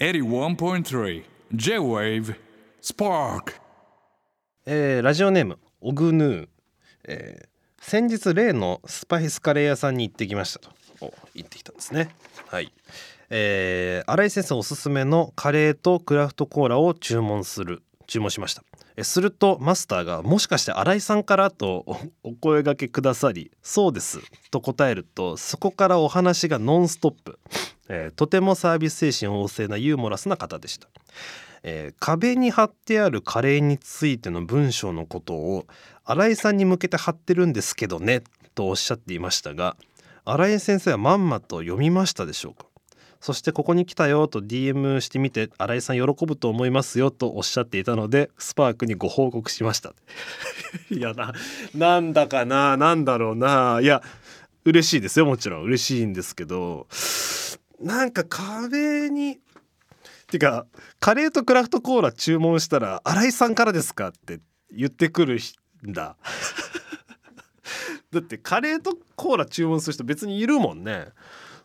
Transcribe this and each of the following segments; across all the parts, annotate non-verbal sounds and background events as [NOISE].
81.3 J-Wave Spark. えーラジオネームオグヌー、えー先日例のスパイスカレー屋さんに行ってきましたと。お行ってきたんですね。はい。えー新井先生おすすめのカレーとクラフトコーラを注文する。注文しました。えするとマスターが「もしかして新井さんから?」とお声掛けくださり「そうです」と答えるとそこからお話がノンストップ、えーとてもサービス精神旺盛なユーモラスな方でした。えー壁に貼ってあるカレーについての文章のことを新井さんに向けて貼ってるんですけどねとおっしゃっていましたが新井先生はまんまと読みましたでしょうか？そしてここに来たよと DM してみて新井さん喜ぶと思いますよとおっしゃっていたのでスパークにご報告しました。[LAUGHS] いやななんだかななんだろうな。いや嬉しいですよもちろん。嬉しいんですけど。なんか壁にてかカレーとクラフトコーラ注文したら「新井さんからですか?」って言ってくるんだ [LAUGHS] だってカレーとコーラ注文する人別にいるもんね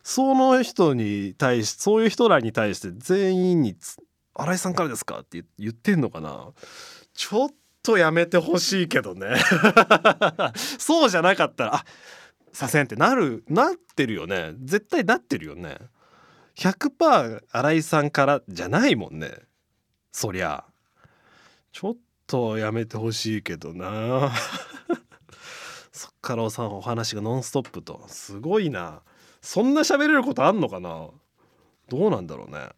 その人に対しそういう人らに対して全員につ「新井さんからですか?」って言ってんのかなちょっとやめてほしいけどね [LAUGHS] そうじゃなかったら「あさせん」ってなるなってるよね絶対なってるよね100%新井さんからじゃないもんね。そりゃ。ちょっとやめてほしいけどな。[LAUGHS] そっからおさんお話がノンストップと。すごいな。そんな喋れることあんのかな。どうなんだろうね。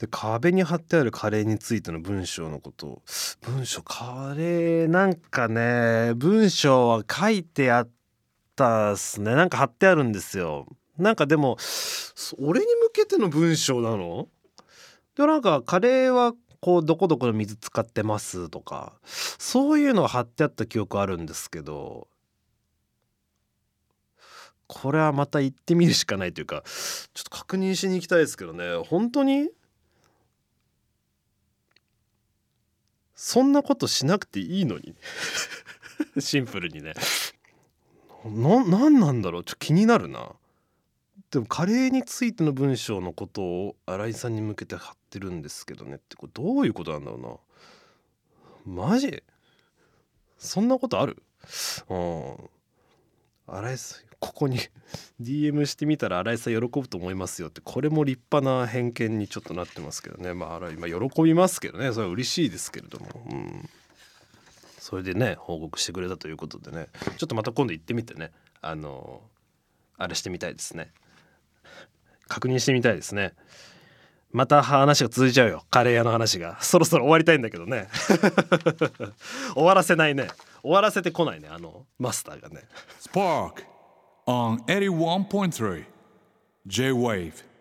で壁に貼ってあるカレーについての文章のこと。文章カレーなんかね文章は書いてあったっすね。なんか貼ってあるんですよ。なんかでも俺に向けての文章なの？でなんかカレーはこうどこどこの水使ってますとかそういうのが貼ってあった記憶あるんですけどこれはまた行ってみるしかないというかちょっと確認しに行きたいですけどね。本当に？そんなことしなくていいのに。[LAUGHS] シンプルにね。ななんなんだろう？ちょっと気になるな。でもカレーについての文章のことを新井さんに向けて貼ってるんですけどねってこれどういうことなんだろうな。マジ？そんなことある？うん。新井さんここに [LAUGHS] DM してみたら新井さん喜ぶと思いますよってこれも立派な偏見にちょっとなってますけどね。まあ新井まあ喜びますけどね。それは嬉しいですけれども。うん。それでね報告してくれたということでね。ちょっとまた今度行ってみてね。あのあれしてみたいですね。確認してみたいですね。また話が続いちゃうよ。カレー屋の話が。そろそろ終わりたいんだけどね。[LAUGHS] 終わらせないね。終わらせてこないね。あのマスターがね。Spark on 81.3 J-Wave.